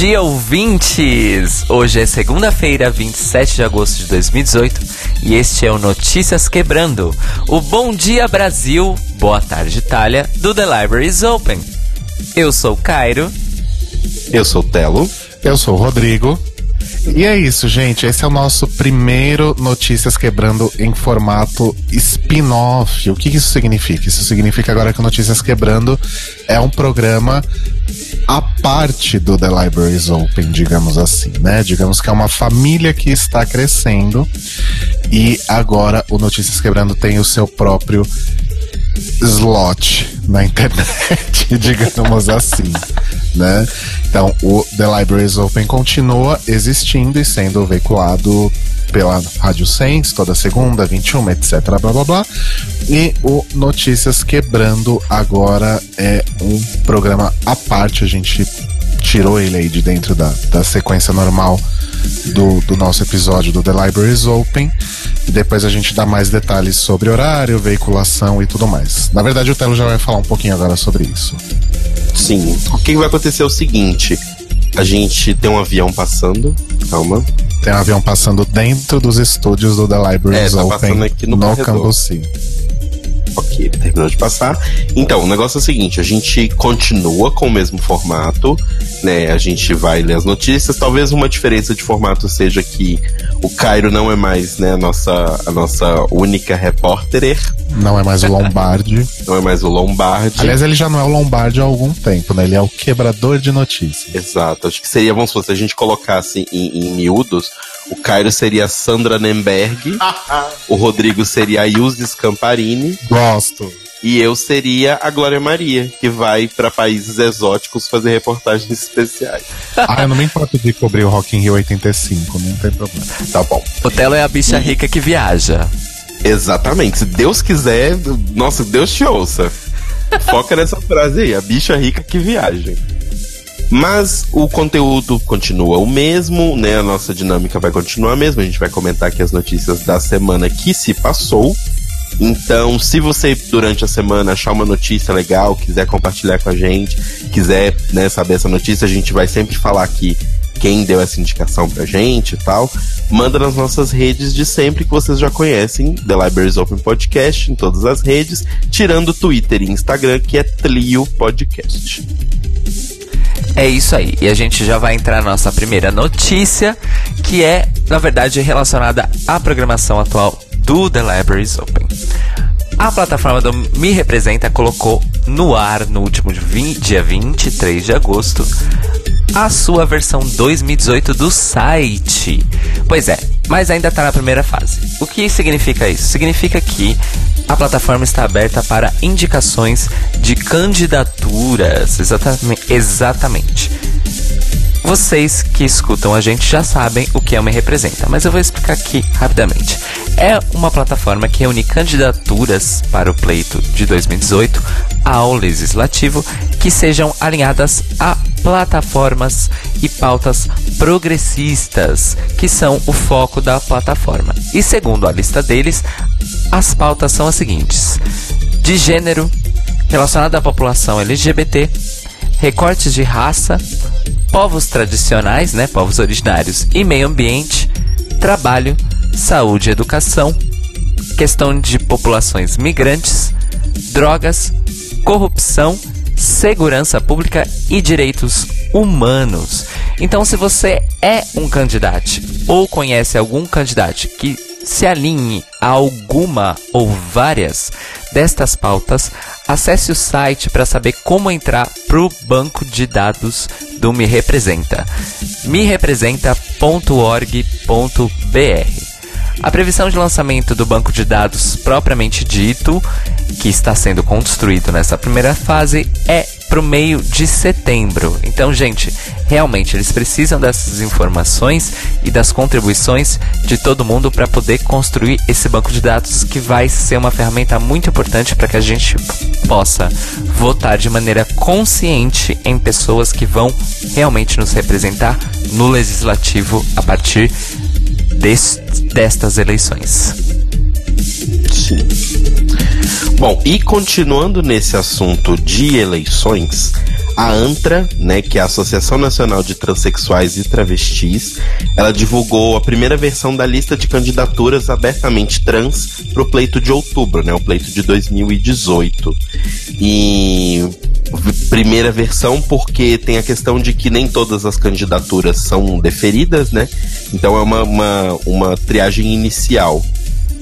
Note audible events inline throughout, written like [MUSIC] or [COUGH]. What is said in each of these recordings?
Dia, ouvintes! Hoje é segunda-feira, 27 de agosto de 2018 e este é o Notícias Quebrando, o Bom Dia Brasil, Boa Tarde Itália do The Libraries Open. Eu sou Cairo. Eu sou Telo. Eu sou o Rodrigo. E é isso, gente. Esse é o nosso primeiro Notícias Quebrando em formato spin-off. O que isso significa? Isso significa agora que o Notícias Quebrando é um programa a parte do The Libraries Open, digamos assim, né? Digamos que é uma família que está crescendo e agora o Notícias Quebrando tem o seu próprio slot na internet, [LAUGHS] digamos assim, né? Então, o The Libraries Open continua existindo e sendo veiculado pela Rádio Sense toda segunda, 21, etc, blá blá blá. E o Notícias Quebrando agora é um programa à parte, a gente tirou ele aí de dentro da, da sequência normal do, do nosso episódio do The Libraries Open. E depois a gente dá mais detalhes sobre horário, veiculação e tudo mais. Na verdade, o Telo já vai falar um pouquinho agora sobre isso. Sim. O que vai acontecer é o seguinte: a gente tem um avião passando. Calma. Tem um avião passando dentro dos estúdios do The Libraries É, tá Open passando aqui no no corredor. Cambuci. Ok, ele terminou de passar. Então, o negócio é o seguinte: a gente continua com o mesmo formato, né? A gente vai ler as notícias. Talvez uma diferença de formato seja que o Cairo não é mais, né, a nossa, a nossa única repórter, Não é mais o Lombardi. [LAUGHS] não é mais o Lombardi. Aliás, ele já não é o Lombardi há algum tempo, né? Ele é o quebrador de notícias. Exato, acho que seria, vamos supor, se a gente colocasse em, em miúdos, o Cairo seria a Sandra Nemberg, o Rodrigo seria a Scamparini Gosto. e eu seria a Glória Maria, que vai para países exóticos fazer reportagens especiais. Ah, eu não me importo de cobrir o Rock in Rio 85, não tem problema. Tá bom. O Telo é a bicha rica que viaja. Exatamente. Se Deus quiser, nossa, Deus te ouça. Foca nessa frase aí, a bicha rica que viaja. Mas o conteúdo continua o mesmo, né? A nossa dinâmica vai continuar a mesma. A gente vai comentar aqui as notícias da semana que se passou. Então, se você durante a semana achar uma notícia legal, quiser compartilhar com a gente, quiser né, saber essa notícia, a gente vai sempre falar aqui quem deu essa indicação pra gente e tal. Manda nas nossas redes de sempre que vocês já conhecem, The Libraries Open Podcast, em todas as redes, tirando Twitter e Instagram, que é Tlio Podcast. É isso aí. E a gente já vai entrar na nossa primeira notícia, que é, na verdade, relacionada à programação atual do The Libraries Open. A plataforma do Me Representa colocou no ar no último dia 23 de agosto a sua versão 2018 do site. Pois é, mas ainda está na primeira fase. O que significa isso? Significa que a plataforma está aberta para indicações de candidaturas. Exatamente. exatamente. Vocês que escutam a gente já sabem o que é o Me Representa, mas eu vou explicar aqui rapidamente. É uma plataforma que reúne candidaturas para o pleito de 2018 ao legislativo que sejam alinhadas a plataformas e pautas progressistas, que são o foco da plataforma. E segundo a lista deles, as pautas são as seguintes: de gênero, relacionado à população LGBT, recortes de raça, povos tradicionais, né, povos originários e meio ambiente, trabalho, saúde e educação, questão de populações migrantes, drogas, corrupção, segurança pública e direitos humanos. Então, se você é um candidato ou conhece algum candidato que se alinhe a alguma ou várias destas pautas, acesse o site para saber como entrar para o banco de dados do Me Representa. merepresenta.org.br. A previsão de lançamento do banco de dados propriamente dito, que está sendo construído nessa primeira fase, é para o meio de setembro. Então, gente, realmente eles precisam dessas informações e das contribuições de todo mundo para poder construir esse banco de dados que vai ser uma ferramenta muito importante para que a gente possa votar de maneira consciente em pessoas que vão realmente nos representar no legislativo a partir des- destas eleições. Sim. Bom, e continuando nesse assunto de eleições, A ANTRA, né, que é a Associação Nacional de Transsexuais e Travestis, ela divulgou a primeira versão da lista de candidaturas abertamente trans para o pleito de outubro, né, o pleito de 2018. E primeira versão porque tem a questão de que nem todas as candidaturas são deferidas, né? Então é uma, uma, uma triagem inicial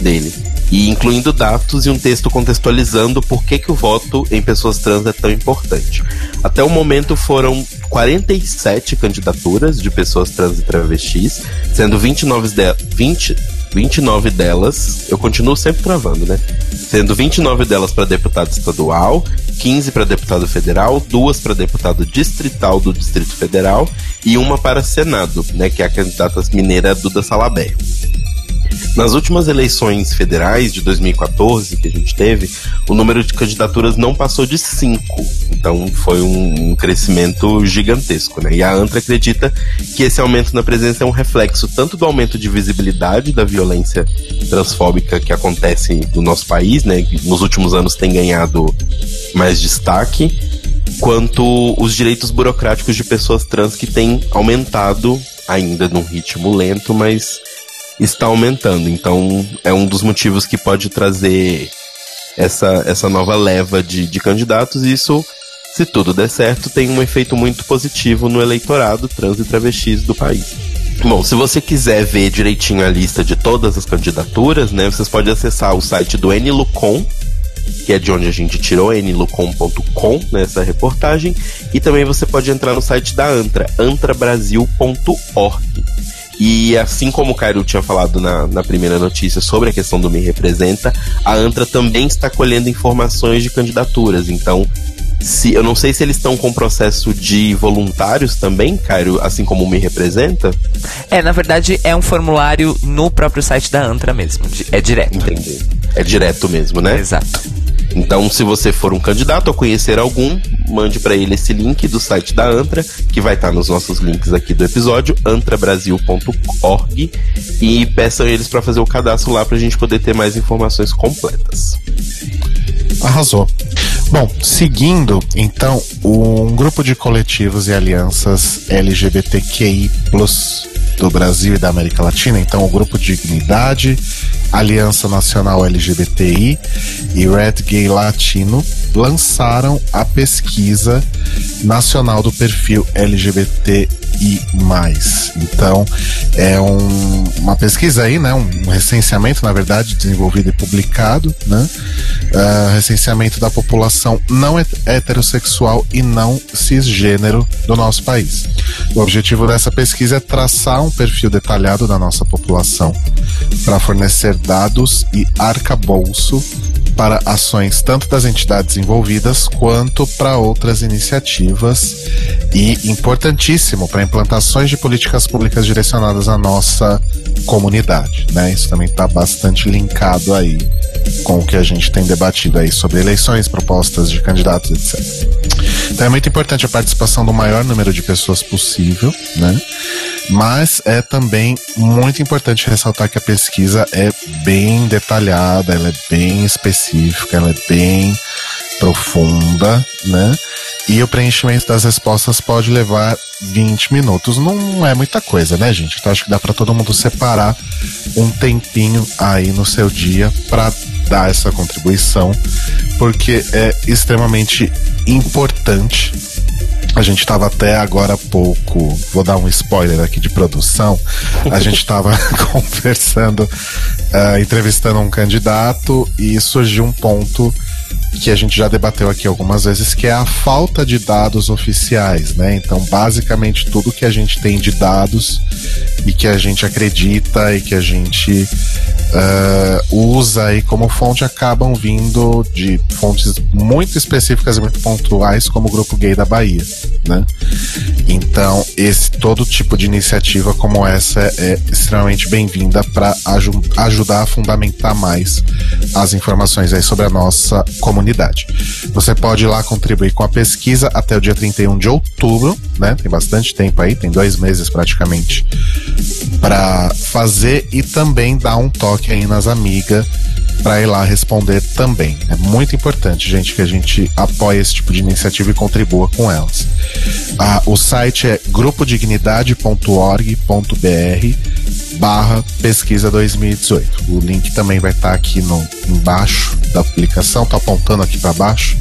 dele e incluindo dados e um texto contextualizando por que, que o voto em pessoas trans é tão importante. Até o momento foram 47 candidaturas de pessoas trans e travestis, sendo 29, de 20, 29 delas, eu continuo sempre travando, né? Sendo 29 delas para deputado estadual, 15 para deputado federal, duas para deputado distrital do Distrito Federal e uma para Senado, né, que é a candidata mineira Duda Salabé. Nas últimas eleições federais de 2014 que a gente teve, o número de candidaturas não passou de cinco. Então foi um, um crescimento gigantesco, né? E a ANTRA acredita que esse aumento na presença é um reflexo tanto do aumento de visibilidade da violência transfóbica que acontece no nosso país, né? Que nos últimos anos tem ganhado mais destaque, quanto os direitos burocráticos de pessoas trans que têm aumentado ainda num ritmo lento, mas está aumentando. Então, é um dos motivos que pode trazer essa, essa nova leva de, de candidatos. E isso, se tudo der certo, tem um efeito muito positivo no eleitorado trans e travestis do país. Bom, se você quiser ver direitinho a lista de todas as candidaturas, né, vocês podem acessar o site do NLucon, que é de onde a gente tirou, nlucom.com, nessa reportagem, e também você pode entrar no site da Antra, antrabrasil.org. E assim como o Cairo tinha falado na, na primeira notícia sobre a questão do Me Representa, a ANTRA também está colhendo informações de candidaturas. Então, se eu não sei se eles estão com processo de voluntários também, Cairo, assim como o Me Representa. É, na verdade é um formulário no próprio site da Antra mesmo. É direto. Entendi. É direto mesmo, né? Exato. Então, se você for um candidato ou conhecer algum, mande para ele esse link do site da Antra, que vai estar tá nos nossos links aqui do episódio, antrabrasil.org, e peçam eles para fazer o cadastro lá para a gente poder ter mais informações completas. Arrasou. Bom, seguindo, então, um grupo de coletivos e alianças LGBTQI do Brasil e da América Latina, então o Grupo Dignidade, Aliança Nacional LGBTI e Red Gay Latino lançaram a pesquisa nacional do perfil LGBTI. Então, é um, uma pesquisa aí, né? Um, recenseamento, na verdade, desenvolvido e publicado, né? Uh, recenseamento da população não heterossexual e não cisgênero do nosso país. O objetivo dessa pesquisa é traçar um perfil detalhado da nossa população para fornecer dados e arcabouço para ações tanto das entidades envolvidas quanto para outras iniciativas e importantíssimo para implantações de políticas públicas direcionadas à nossa comunidade, né? Isso também está bastante linkado aí com o que a gente tem debatido aí sobre eleições, propostas de candidatos, etc. Então é muito importante a participação do maior número de pessoas possível, né? Mas é também muito importante ressaltar que a pesquisa é bem detalhada, ela é bem específica, ela é bem profunda, né? E o preenchimento das respostas pode levar 20 minutos. Não é muita coisa, né, gente? Então acho que dá para todo mundo separar um tempinho aí no seu dia para dar essa contribuição, porque é extremamente importante a gente estava até agora há pouco, vou dar um spoiler aqui de produção. A gente estava [LAUGHS] [LAUGHS] conversando, uh, entrevistando um candidato e surgiu um ponto que a gente já debateu aqui algumas vezes, que é a falta de dados oficiais, né? Então, basicamente, tudo que a gente tem de dados e que a gente acredita e que a gente uh, usa aí como fonte acabam vindo de fontes muito específicas e muito pontuais, como o Grupo Gay da Bahia, né? Então, esse todo tipo de iniciativa como essa é extremamente bem-vinda para ajudar a fundamentar mais as informações aí sobre a nossa comunidade. Você pode ir lá contribuir com a pesquisa até o dia 31 de outubro, né? Tem bastante tempo aí, tem dois meses praticamente para fazer e também dar um toque aí nas amigas para ir lá responder também. É muito importante, gente, que a gente apoie esse tipo de iniciativa e contribua com elas. Ah, o site é grupodignidade.org.br barra pesquisa 2018. O link também vai estar tá aqui no embaixo da publicação, tá apontando aqui para baixo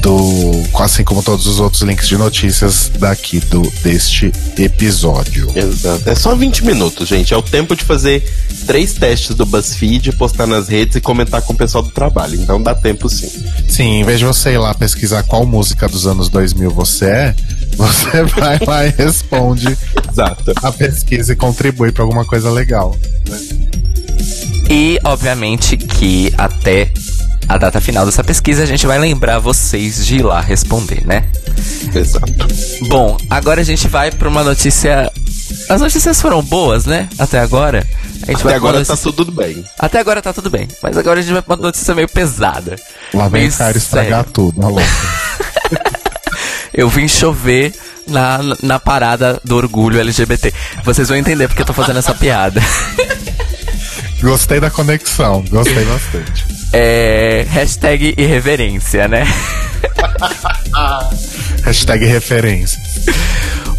do assim como todos os outros links de notícias daqui do deste episódio. Exato. É só 20 minutos, gente. É o tempo de fazer três testes do BuzzFeed, postar nas redes e comentar com o pessoal do trabalho. Então dá tempo sim. Sim, em vez de você ir lá pesquisar qual música dos anos 2000 você é, você [LAUGHS] vai lá e responde Exato. a pesquisa e contribui para alguma coisa legal. Né? E, obviamente, que até a data final dessa pesquisa, a gente vai lembrar vocês de ir lá responder, né? Exato. Bom, agora a gente vai para uma notícia. As notícias foram boas, né? Até agora. A gente Até agora tá notícia... tá tudo bem. Até agora tá tudo bem. Mas agora a gente vai pra uma notícia meio pesada. Lá vem o cara estragar tudo, maluco. [LAUGHS] eu vim chover na, na parada do orgulho LGBT. Vocês vão entender porque eu tô fazendo essa piada. [LAUGHS] Gostei da conexão, gostei bastante. É. Hashtag irreverência, né? [LAUGHS] hashtag referência.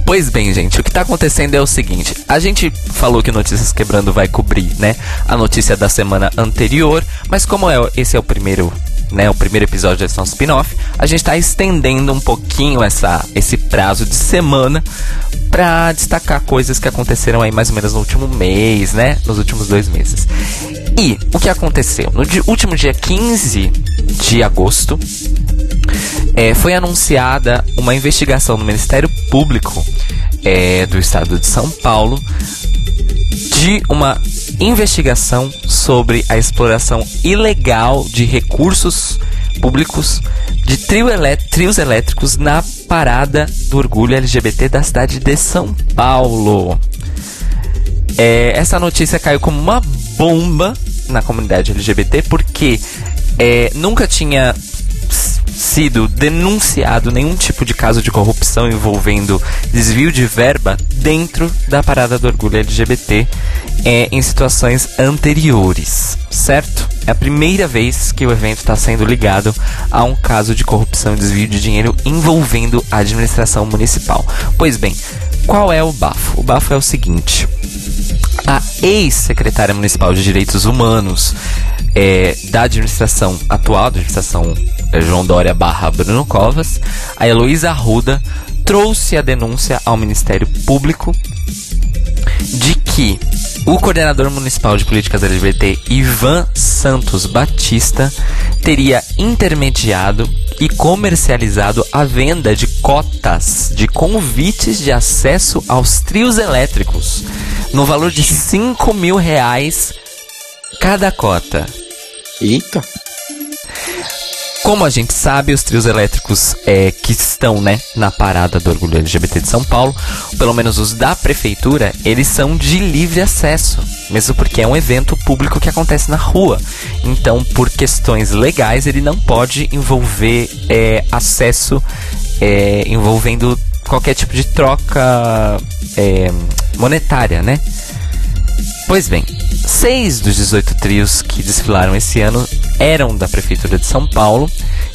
Pois bem, gente, o que tá acontecendo é o seguinte: a gente falou que Notícias Quebrando vai cobrir, né, a notícia da semana anterior, mas como é, esse é o primeiro né, o primeiro episódio desse nosso spin-off, a gente está estendendo um pouquinho essa, esse prazo de semana para destacar coisas que aconteceram aí mais ou menos no último mês, né, nos últimos dois meses. E o que aconteceu? No último dia 15 de agosto, é, foi anunciada uma investigação no Ministério Público é, do Estado de São Paulo de uma investigação sobre a exploração ilegal de recursos públicos de trio trios elétricos na parada do orgulho LGBT da cidade de São Paulo. É, essa notícia caiu como uma bomba na comunidade LGBT porque é, nunca tinha sido denunciado nenhum tipo de caso de corrupção envolvendo desvio de verba dentro da parada do orgulho LGBT é, em situações anteriores, certo? É a primeira vez que o evento está sendo ligado a um caso de corrupção e desvio de dinheiro envolvendo a administração municipal. Pois bem, qual é o bafo? O bafo é o seguinte: a ex-secretária municipal de Direitos Humanos é, da administração atual, da administração João Dória barra Bruno Covas, a Heloísa Arruda trouxe a denúncia ao Ministério Público de que o coordenador municipal de políticas LGBT, Ivan Santos Batista, teria intermediado e comercializado a venda de cotas de convites de acesso aos trios elétricos no valor de 5 mil reais cada cota. Eita! Como a gente sabe, os trios elétricos é, que estão né, na parada do Orgulho LGBT de São Paulo, pelo menos os da prefeitura, eles são de livre acesso, mesmo porque é um evento público que acontece na rua. Então, por questões legais, ele não pode envolver é, acesso é, envolvendo qualquer tipo de troca é, monetária, né? Pois bem, seis dos 18 trios que desfilaram esse ano eram da Prefeitura de São Paulo,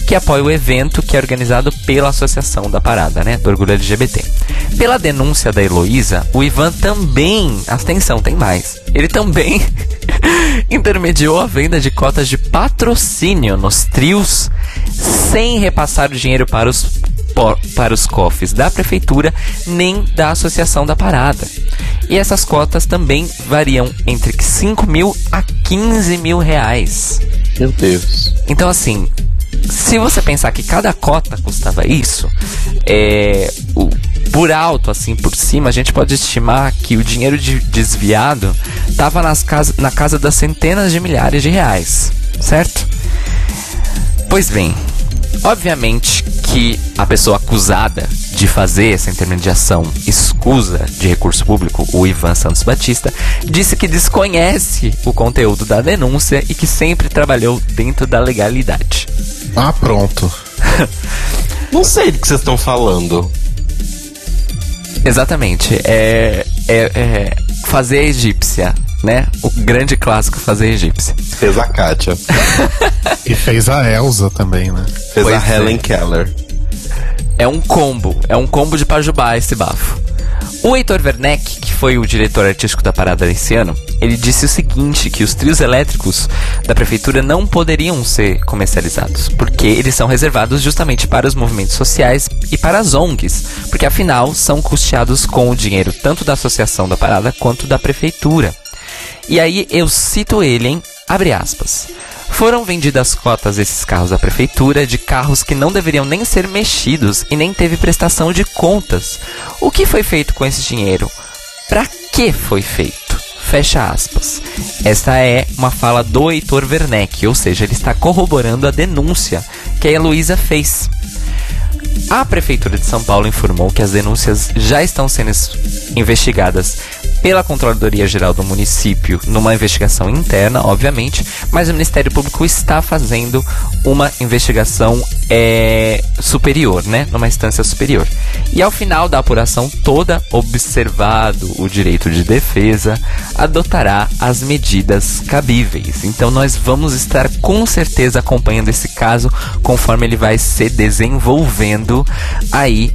que apoia o evento que é organizado pela Associação da Parada, né, do Orgulho LGBT. Pela denúncia da Heloísa, o Ivan também, atenção, tem mais, ele também [LAUGHS] intermediou a venda de cotas de patrocínio nos trios sem repassar o dinheiro para os para os cofres da prefeitura nem da associação da parada. E essas cotas também variam entre 5 mil a 15 mil reais. Meu Deus. Então, assim, se você pensar que cada cota custava isso, é, o, por alto, assim, por cima, a gente pode estimar que o dinheiro de, desviado estava na casa das centenas de milhares de reais, certo? Pois bem, obviamente que a pessoa acusada de fazer essa intermediação escusa de recurso público, o Ivan Santos Batista, disse que desconhece o conteúdo da denúncia e que sempre trabalhou dentro da legalidade. Ah, pronto. [LAUGHS] Não sei do que vocês estão falando. Exatamente. É, é, é fazer a egípcia né? O grande clássico fazer egípcia. Fez a Kátia. [LAUGHS] E fez a Elsa também, né? Fez Pois a é. Helen Keller. É um combo, é um combo de pajubá esse bafo. O Heitor Werneck, que foi o diretor artístico da parada esse ano, ele disse o seguinte, que os trios elétricos da prefeitura não poderiam ser comercializados, porque eles são reservados justamente para os movimentos sociais e para as ONGs, porque afinal são custeados com o dinheiro tanto da associação da parada quanto da prefeitura. E aí eu cito ele, hein? Abre aspas. Foram vendidas cotas desses carros à prefeitura de carros que não deveriam nem ser mexidos e nem teve prestação de contas. O que foi feito com esse dinheiro? Pra que foi feito? Fecha aspas. Esta é uma fala do Heitor Werneck, ou seja, ele está corroborando a denúncia que a Heloísa fez. A Prefeitura de São Paulo informou que as denúncias já estão sendo es- investigadas pela Controladoria Geral do município numa investigação interna, obviamente, mas o Ministério Público está fazendo uma investigação é, superior, né? Numa instância superior. E ao final da apuração toda, observado o direito de defesa, adotará as medidas cabíveis. Então nós vamos estar com certeza acompanhando esse caso conforme ele vai se desenvolvendo aí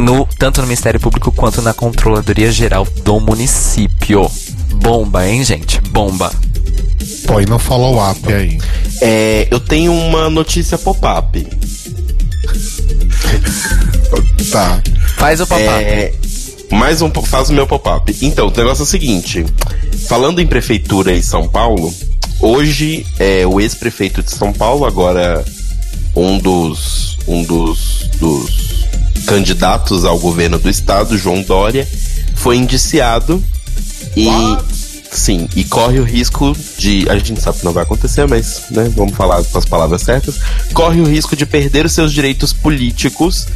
no tanto no Ministério Público quanto na Controladoria Geral do município. Bomba, hein, gente? Bomba. Põe no follow-up aí. É, eu tenho uma notícia pop-up. [LAUGHS] Tá. Faz o pop-up. É, mais um, faz o meu pop-up. Então, o negócio é o seguinte: falando em prefeitura em São Paulo, hoje é, o ex-prefeito de São Paulo, agora um dos, um dos, dos candidatos ao governo do estado, João Dória, foi indiciado e sim, e corre o risco de, a gente sabe que não vai acontecer, mas né, vamos falar com as palavras certas, corre o risco de perder os seus direitos políticos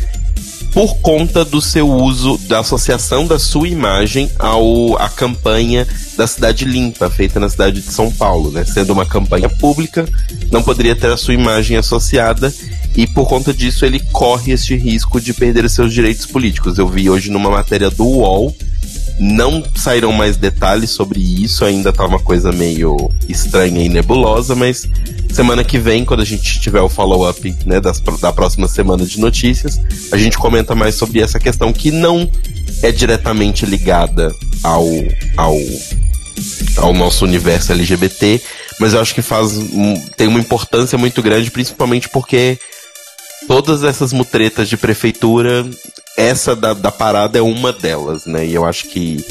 por conta do seu uso da associação da sua imagem ao à campanha da cidade limpa feita na cidade de São Paulo, né? Sendo uma campanha pública, não poderia ter a sua imagem associada e por conta disso ele corre este risco de perder seus direitos políticos. Eu vi hoje numa matéria do UOL não saíram mais detalhes sobre isso, ainda tá uma coisa meio estranha e nebulosa, mas semana que vem, quando a gente tiver o follow-up né, das, da próxima semana de notícias, a gente comenta mais sobre essa questão que não é diretamente ligada ao, ao, ao nosso universo LGBT, mas eu acho que faz tem uma importância muito grande, principalmente porque todas essas mutretas de prefeitura, essa da, da parada é uma delas, né? E eu acho que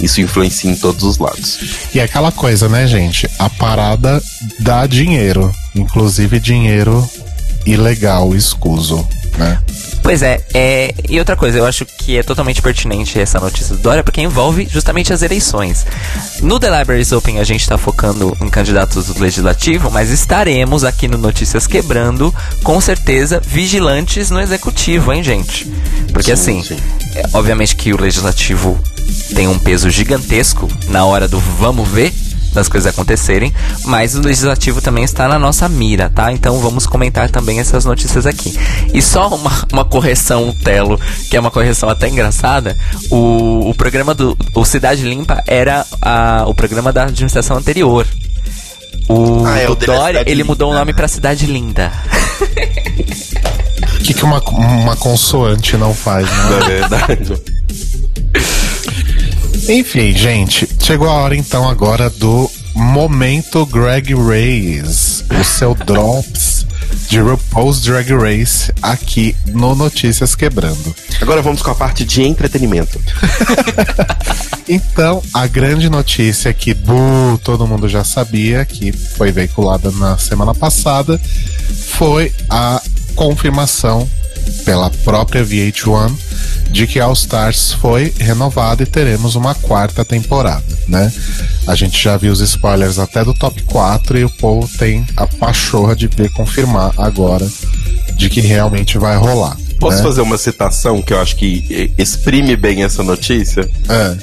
isso influencia em todos os lados. E é aquela coisa, né, gente? A parada dá dinheiro. Inclusive dinheiro ilegal, escuso, né? Pois é, é, e outra coisa, eu acho que é totalmente pertinente essa notícia do Dória, porque envolve justamente as eleições. No The Libraries Open a gente está focando em candidatos do Legislativo, mas estaremos aqui no Notícias Quebrando, com certeza, vigilantes no Executivo, hein, gente? Porque Sim, assim, sim. é, obviamente que o Legislativo tem um peso gigantesco na hora do vamos ver das coisas acontecerem, mas o legislativo também está na nossa mira, tá? Então vamos comentar também essas notícias aqui. E só uma, uma correção, Telo, que é uma correção até engraçada. O, o programa do o Cidade Limpa era a- o programa da administração anterior. O, Ah, é, o é Dória, ele Linda. mudou o nome pra Cidade Linda. O [LAUGHS] que, que uma, uma consoante não faz, né? Na verdade. [LAUGHS] Enfim, gente, chegou a hora então agora do momento Greg Race, o seu [LAUGHS] drops de RuPaul's Drag Race aqui no Notícias Quebrando. Agora vamos com a parte de entretenimento. [LAUGHS] Então, a grande notícia que bu, todo mundo já sabia, que foi veiculada na semana passada, foi a confirmação pela própria VH1 de que All Stars foi renovada e teremos uma quarta temporada, né? A gente já viu os spoilers até do top 4 e o povo tem a pachorra de ver confirmar agora de que realmente vai rolar. Posso né? fazer uma citação que eu acho que eh, exprime bem essa notícia? É.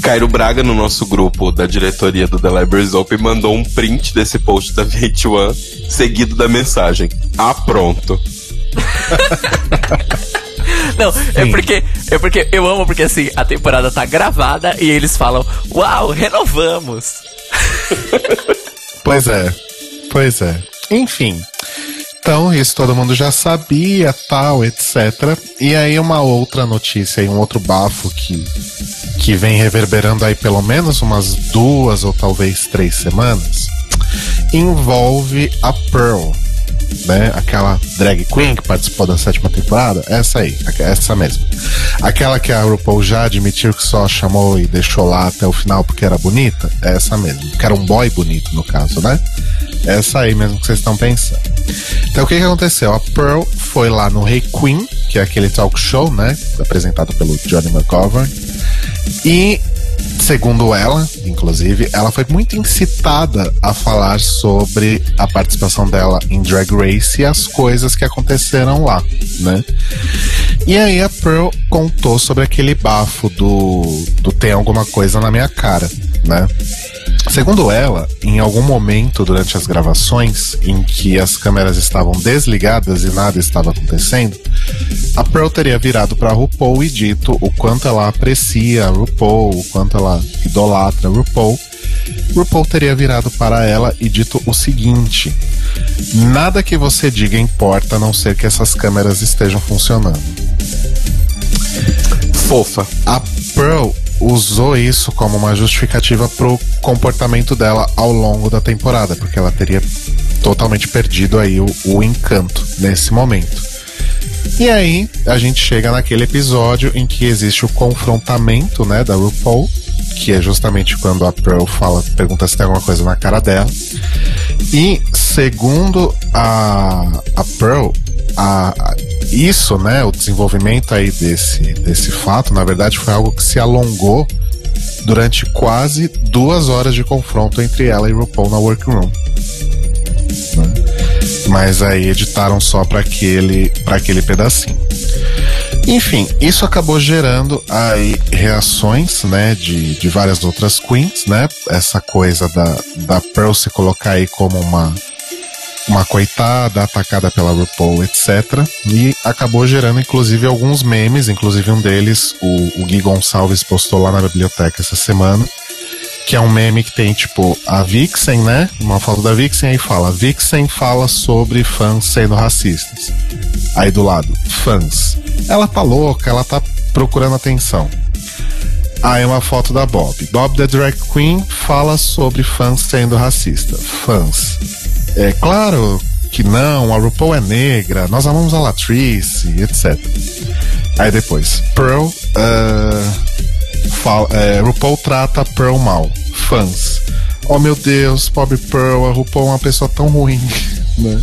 Cairo Braga, no nosso grupo da diretoria do The Libraries Open, mandou um print desse post da VH1, seguido da mensagem: Ah, pronto. [LAUGHS] Não, é porque, é porque eu amo porque assim, a temporada tá gravada e eles falam, uau, renovamos. [LAUGHS] Pois é, pois é. Enfim. Então, isso todo mundo já sabia, tal, etc. E aí uma outra notícia e um outro bafo que, que vem reverberando aí pelo menos umas duas ou talvez três semanas, envolve a Pearl, né? Aquela drag queen que participou da sétima temporada, essa aí, essa mesmo. Aquela que a RuPaul já admitiu que só chamou e deixou lá até o final porque era bonita, é essa mesmo. Que era um boy bonito, no caso, né? Essa aí mesmo que vocês estão pensando. Então o que, que aconteceu? A Pearl foi lá no Rei Queen, que é aquele talk show, né? Apresentado pelo Johnny McGovern. E segundo ela, inclusive, ela foi muito incitada a falar sobre a participação dela em Drag Race e as coisas que aconteceram lá, né? E aí a Pearl contou sobre aquele bafo do, do tem alguma coisa na minha cara, né? Segundo ela, em algum momento durante as gravações em que as câmeras estavam desligadas e nada estava acontecendo, a Pearl teria virado para RuPaul e dito o quanto ela aprecia a RuPaul, o quanto ela idolatra a RuPaul. RuPaul teria virado para ela e dito o seguinte: Nada que você diga importa a não ser que essas câmeras estejam funcionando. Fofa. A Pearl usou isso como uma justificativa pro comportamento dela ao longo da temporada, porque ela teria totalmente perdido aí o, o encanto nesse momento. E aí a gente chega naquele episódio em que existe o confrontamento, né, da RuPaul, que é justamente quando a Pearl fala, pergunta se tem alguma coisa na cara dela. E segundo a, a Pearl, a, a, isso, né, o desenvolvimento aí desse, desse fato, na verdade, foi algo que se alongou durante quase duas horas de confronto entre ela e RuPaul na workroom. Né? Mas aí editaram só para aquele, aquele pedacinho. Enfim, isso acabou gerando aí reações, né, de, de várias outras queens, né? Essa coisa da, da Pearl se colocar aí como uma uma coitada atacada pela RuPaul, etc. E acabou gerando, inclusive, alguns memes, inclusive um deles, o, o Gui Gonçalves postou lá na biblioteca essa semana, que é um meme que tem, tipo, a Vixen, né? Uma foto da Vixen, aí fala, Vixen fala sobre fãs sendo racistas. Aí do lado, fãs. Ela tá louca, ela tá procurando atenção. Aí uma foto da Bob. Bob the Drag Queen fala sobre fãs sendo racista. Fãs. É claro que não, a RuPaul é negra, nós amamos a Latrice, etc. Aí depois, Pearl, uh, fala, é, RuPaul trata Pearl mal. Fãs. Oh meu Deus, pobre Pearl, a RuPaul é uma pessoa tão ruim. [LAUGHS] Né?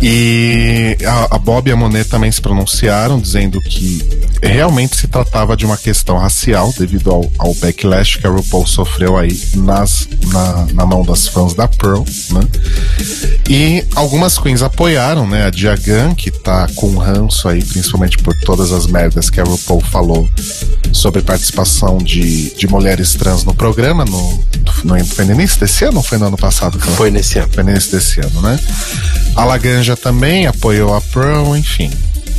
E a, a, Bob e a Monet também se pronunciaram, dizendo que realmente se tratava de uma questão racial devido ao, ao backlash que a RuPaul sofreu aí nas, na, na mão das fãs da Pearl, né? E algumas queens apoiaram, né? A Diagan, que tá com ranço aí, principalmente por todas as merdas que a RuPaul falou sobre participação de, de mulheres trans no programa, no, no, foi no início desse ano ou foi no ano passado? Foi nesse ano. Foi início desse ano, né? A Laganja também apoiou a Pearl, enfim.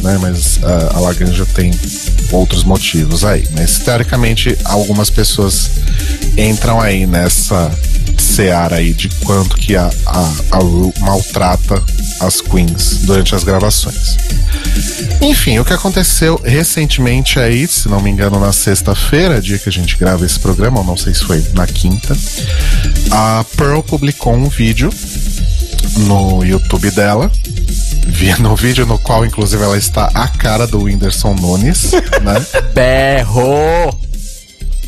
Né, mas uh, a Laganja tem outros motivos aí. Mas teoricamente algumas pessoas entram aí nessa seara aí de quanto que a, a, a Ru maltrata as queens durante as gravações. Enfim, o que aconteceu recentemente aí, se não me engano, na sexta-feira, dia que a gente grava esse programa, ou não sei se foi na quinta, a Pearl publicou um vídeo no YouTube dela. No vídeo no qual, inclusive, ela está a cara do Whindersson Nunes, [LAUGHS] né? Berro!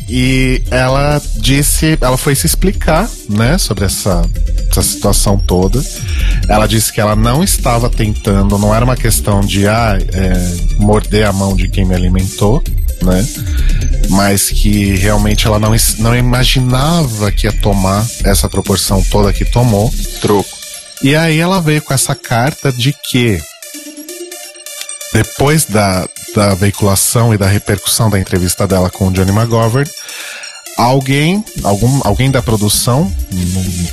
E ela disse, ela foi se explicar, né, sobre essa, essa situação toda. Ela disse que ela não estava tentando, não era uma questão de ah, é, morder a mão de quem me alimentou, né? Mas que realmente ela não, não imaginava que ia tomar essa proporção toda que tomou. Troco. E aí ela veio com essa carta de que depois da, da veiculação e da repercussão da entrevista dela com o Johnny McGovern, alguém, algum, alguém da produção,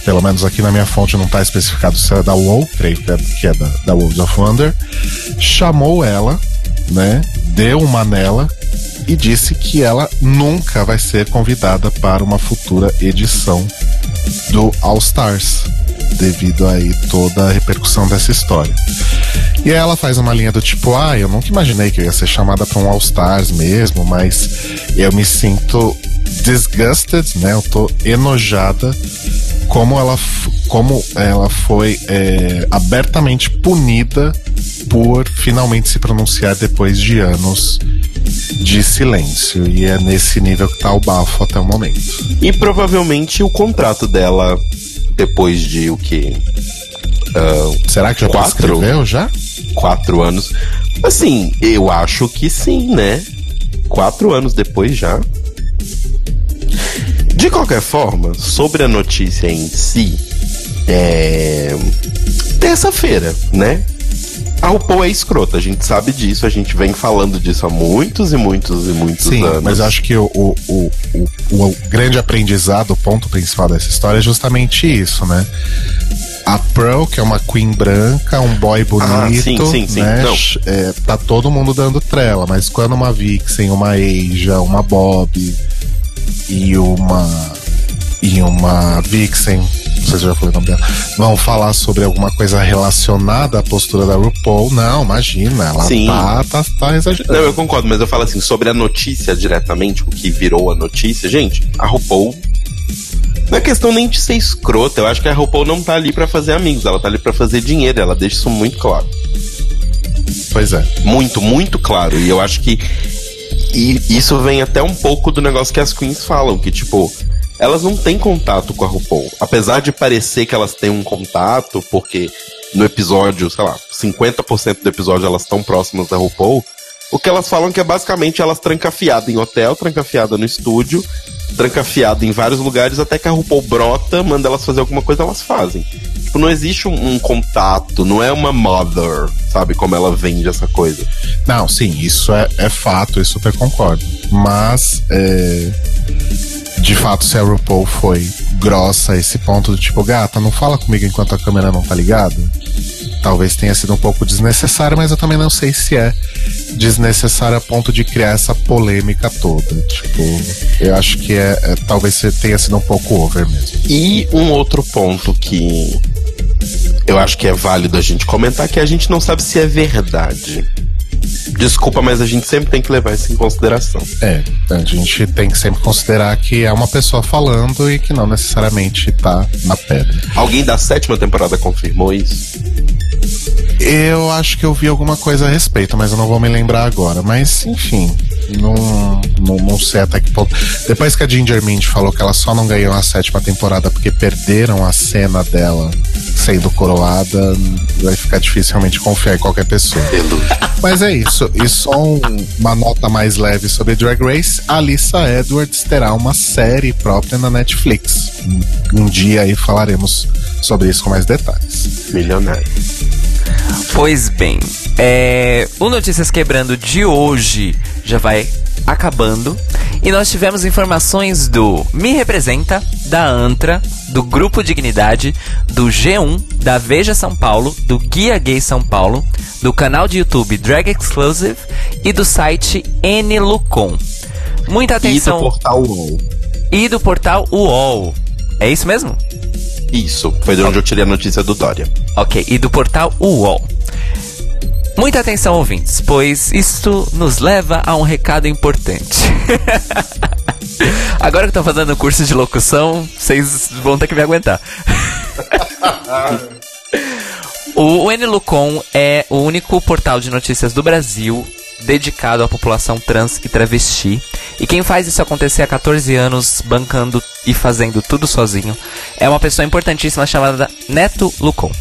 pelo menos aqui na minha fonte não está especificado se é da WoW, creio que é, da, da World of Wonder, chamou ela, né, deu uma nela e disse que ela nunca vai ser convidada para uma futura edição do All Stars, devido aí toda a repercussão dessa história. E aí ela faz uma linha do tipo, ah, eu nunca imaginei que eu ia ser chamada para um All Stars mesmo, mas eu me sinto disgusted, né? Eu tô enojada como ela, como ela foi é, abertamente punida por finalmente se pronunciar depois de anos de silêncio. E é nesse nível que tá o bafo até o momento. E provavelmente o contrato dela, depois de o que? Uh, Será que já quatro, prescreveu já? Quatro anos. Assim, eu acho que sim, né? Quatro anos depois já. De qualquer forma, sobre a notícia em si, é. Terça-feira, né? A RuPaul é escrota, a gente sabe disso, a gente vem falando disso há muitos e muitos e muitos Sim, anos. mas acho que o, o, o, o, grande aprendizado, o ponto principal dessa história é justamente isso, né? A Pearl, que é uma queen branca, um boy bonito, Ah, sim, sim, sim. né? É, tá todo mundo dando trela, mas quando uma Vixen, uma Asia, uma Bob e uma e uma Vixen, não sei se eu já falei o nome dela, vão falar sobre alguma coisa relacionada à postura da RuPaul, não, imagina, ela Sim. tá, tá, tá exagerando. Não, eu concordo, mas eu falo assim, sobre a notícia diretamente, o que virou a notícia, gente, a RuPaul. Não é questão nem de ser escrota, eu acho que a RuPaul não tá ali pra fazer amigos, ela tá ali pra fazer dinheiro, ela deixa isso muito claro. Pois é. Muito, muito claro. E eu acho que. E isso vem até um pouco do negócio que as queens falam, que tipo. Elas não têm contato com a RuPaul. Apesar de parecer que elas têm um contato, porque no episódio, sei lá, 50% do episódio elas estão próximas da RuPaul. O que elas falam que é basicamente elas trancafiadas em hotel, trancafiada no estúdio, trancafiada em vários lugares, até que a RuPaul brota, manda elas fazer alguma coisa, elas fazem. Tipo, não existe um, um contato, não é uma mother, sabe, como ela vende essa coisa. Não, sim, isso é, é fato, eu super concordo. Mas, é, de fato, se a RuPaul foi grossa esse ponto do tipo, gata, não fala comigo enquanto a câmera não tá ligada. Talvez tenha sido um pouco desnecessário, mas eu também não sei se é desnecessário a ponto de criar essa polêmica toda. Tipo, eu acho que é, é- talvez tenha sido um pouco over mesmo. E um outro ponto que eu acho que é válido a gente comentar que a gente não sabe se é verdade. Desculpa, mas a gente sempre tem que levar isso em consideração. É, a gente tem que sempre considerar que é uma pessoa falando e que não necessariamente tá na pedra. Alguém da sétima temporada confirmou isso? Eu acho que eu vi alguma coisa a respeito, mas eu não vou me lembrar agora. Mas, enfim, não, não, não sei até que ponto. Depois que a Ginger Mint falou que ela só não ganhou a sétima temporada porque perderam a cena dela sendo coroada, vai ficar difícil realmente confiar em qualquer pessoa. Mas é isso. E só um- uma nota mais leve sobre Drag Race: Alissa Edwards terá uma série própria na Netflix. Um, um dia aí falaremos sobre isso com mais detalhes. Milionário. Pois bem, é, o Notícias Quebrando de hoje já vai acabando. E nós tivemos informações do Me Representa, da Antra, do Grupo Dignidade, do G1, da Veja São Paulo, do Guia Gay São Paulo, do canal de YouTube Drag Exclusive e do site Nlucon. Muita E do atenção. portal UOL. E do portal UOL. É isso mesmo? Isso, foi de onde eu tirei a notícia do Dória. Ok, e do portal UOL. Muita atenção, ouvintes, pois isto nos leva a um recado importante. [LAUGHS] Agora que eu tô fazendo curso de locução, vocês vão ter que me aguentar. [LAUGHS] O, o Nlucon é o único portal de notícias do Brasil dedicado à população trans e travesti. E quem faz isso acontecer há 14 anos, bancando e fazendo tudo sozinho, é uma pessoa importantíssima chamada Neto Lucon.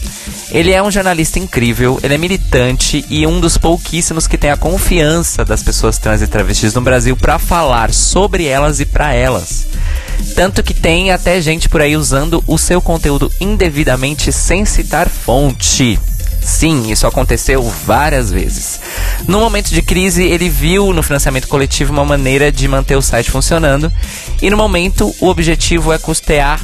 Ele é um jornalista incrível, ele é militante e um dos pouquíssimos que tem a confiança das pessoas trans e travestis no Brasil para falar sobre elas e para elas. Tanto que tem até gente por aí usando o seu conteúdo indevidamente sem citar fonte. Sim, isso aconteceu várias vezes. No momento de crise, ele viu no financiamento coletivo uma maneira de manter o site funcionando, e no momento o objetivo é custear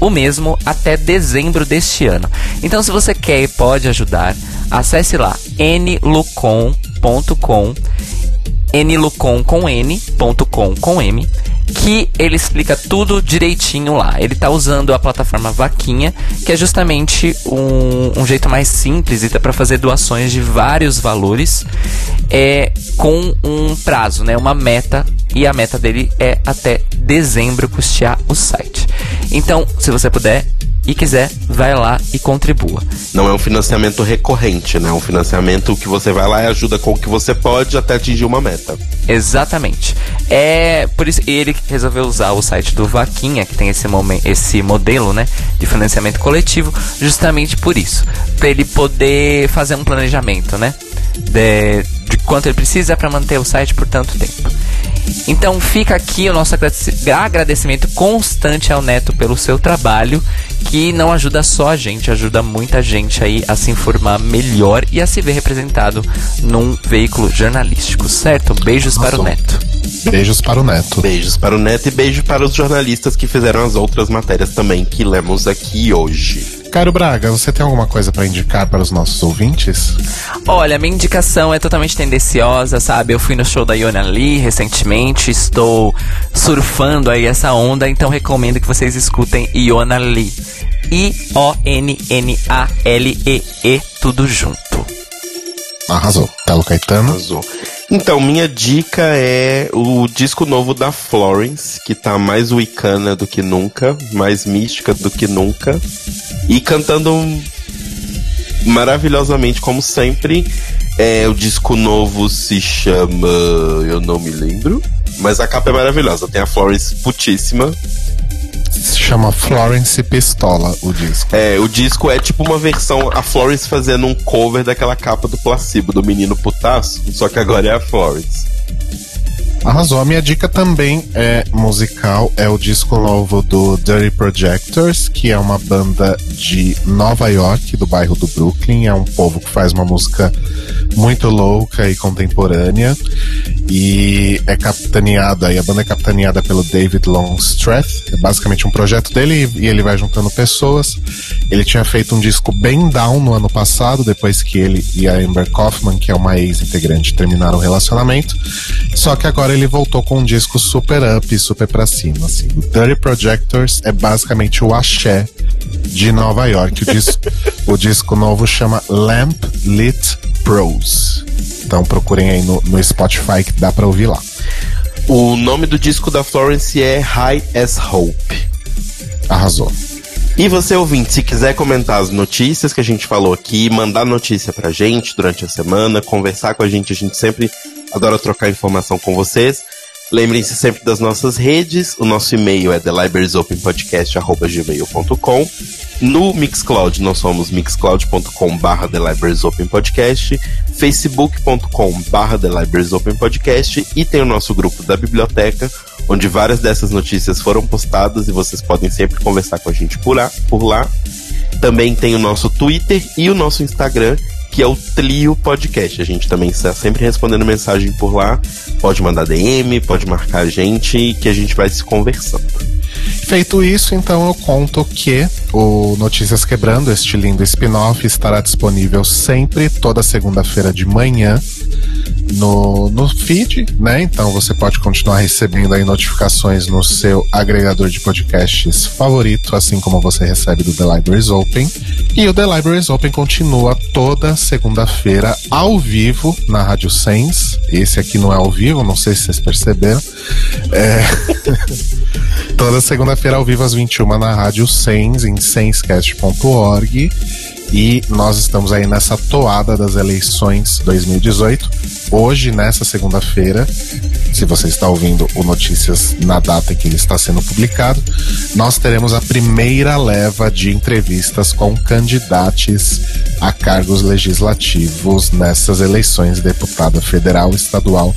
o mesmo até dezembro deste ano. Então, se você quer e pode ajudar, acesse lá nlucom.com nlucom com n, ponto com com m, que ele explica tudo direitinho lá. Ele tá usando a plataforma Vaquinha, que é justamente um, um jeito mais simples e dá para fazer doações de vários valores é, com um prazo, né, uma meta, e a meta dele é até dezembro custear o site. Então, se você puder, e quiser, vai lá e contribua. Não é um financiamento recorrente, né? É um financiamento que você vai lá e ajuda com o que você pode até atingir uma meta. Exatamente. É por isso ele resolveu usar o site do Vaquinha, que tem esse, momento, esse modelo, né, de financiamento coletivo, justamente por isso, para ele poder fazer um planejamento, né, de, de quanto ele precisa para manter o site por tanto tempo. Então fica aqui o nosso agradecimento constante ao Neto pelo seu trabalho, que não ajuda só a gente, ajuda muita gente aí a se informar melhor e a se ver representado num veículo jornalístico, certo? Beijos para o Neto. Beijos para o Neto. Beijos para o Neto e beijo para os jornalistas que fizeram as outras matérias também que lemos aqui hoje. Caro Braga, você tem alguma coisa para indicar para os nossos ouvintes? Olha, minha indicação é totalmente tendenciosa, sabe? Eu fui no show da Yona Lee recentemente, estou surfando aí essa onda, então recomendo que vocês escutem Yona Lee. I-O-N-N-A-L-E-E, -E, tudo junto. Arrasou. Telo Caetano. Arrasou. Então, minha dica é o disco novo da Florence, que tá mais wicana do que nunca, mais mística do que nunca, e cantando maravilhosamente, como sempre. É, o disco novo se chama. Eu não me lembro. Mas a capa é maravilhosa. Tem a Florence putíssima. Se chama Florence Pistola, o disco. É, o disco é tipo uma versão, a Florence fazendo um cover daquela capa do placebo, do menino putaço, só que agora é a Florence. Arrasou. A minha dica também é musical, é o disco novo do Dirty Projectors, que é uma banda de Nova York, do bairro do Brooklyn. É um povo que faz uma música muito louca e contemporânea. E é capitaneada, e a banda é capitaneada pelo David Longstreth. É basicamente um projeto dele e ele vai juntando pessoas. Ele tinha feito um disco bem down no ano passado, depois que ele e a Amber Kaufman, que é uma ex-integrante, terminaram o relacionamento. Só que agora ele voltou com um disco super up, super pra cima, assim. O Dirty Projectors é basicamente o axé de Nova York. O disco, [LAUGHS] o disco novo chama Lamp Lit Pros. Então procurem aí no, no Spotify que dá pra ouvir lá. O nome do disco da Florence é High as Hope. Arrasou. E você, ouvinte, se quiser comentar as notícias que a gente falou aqui, mandar notícia pra gente durante a semana, conversar com a gente, a gente sempre adora trocar informação com vocês. Lembrem-se sempre das nossas redes. O nosso e-mail é thelibrariesopenpodcast.gmail.com No Mixcloud, nós somos mixcloud.com barra thelibrariesopenpodcast facebook.com barra thelibrariesopenpodcast e tem o nosso grupo da biblioteca, onde várias dessas notícias foram postadas e vocês podem sempre conversar com a gente por lá. Por lá. Também tem o nosso Twitter e o nosso Instagram, que é o Trio Podcast. A gente também está sempre respondendo mensagem por lá. Pode mandar DM, pode marcar a gente, que a gente vai se conversando. Feito isso, então eu conto que o Notícias Quebrando, este lindo spin-off, estará disponível sempre, toda segunda-feira de manhã, no, no feed, né? Então você pode continuar recebendo aí notificações no seu agregador de podcasts favorito, assim como você recebe do The Libraries Open. E o The Libraries Open continua toda segunda-feira ao vivo na Rádio Sens. Esse aqui não é ao vivo, não sei se vocês perceberam. É... [LAUGHS] toda segunda-feira ao vivo às 21 na Rádio Sens, em senscast.org. E nós estamos aí nessa toada das eleições 2018. Hoje, nessa segunda-feira, se você está ouvindo o Notícias na data em que ele está sendo publicado, nós teremos a primeira leva de entrevistas com candidatos a cargos legislativos nessas eleições, deputada federal, estadual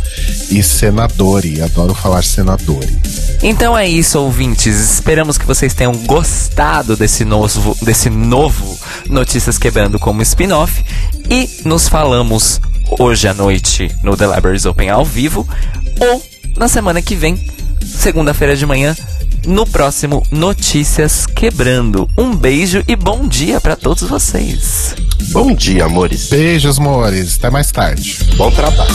e senadore. Adoro falar senadore. Então é isso, ouvintes. Esperamos que vocês tenham gostado desse novo, desse novo Notícias Quebrando como spin-off e nos falamos hoje à noite no The Libraries Open ao vivo ou na semana que vem, segunda-feira de manhã, no próximo Notícias Quebrando. Um beijo e bom dia para todos vocês. Bom dia, amores. Beijos, amores. Até mais tarde. Bom trabalho.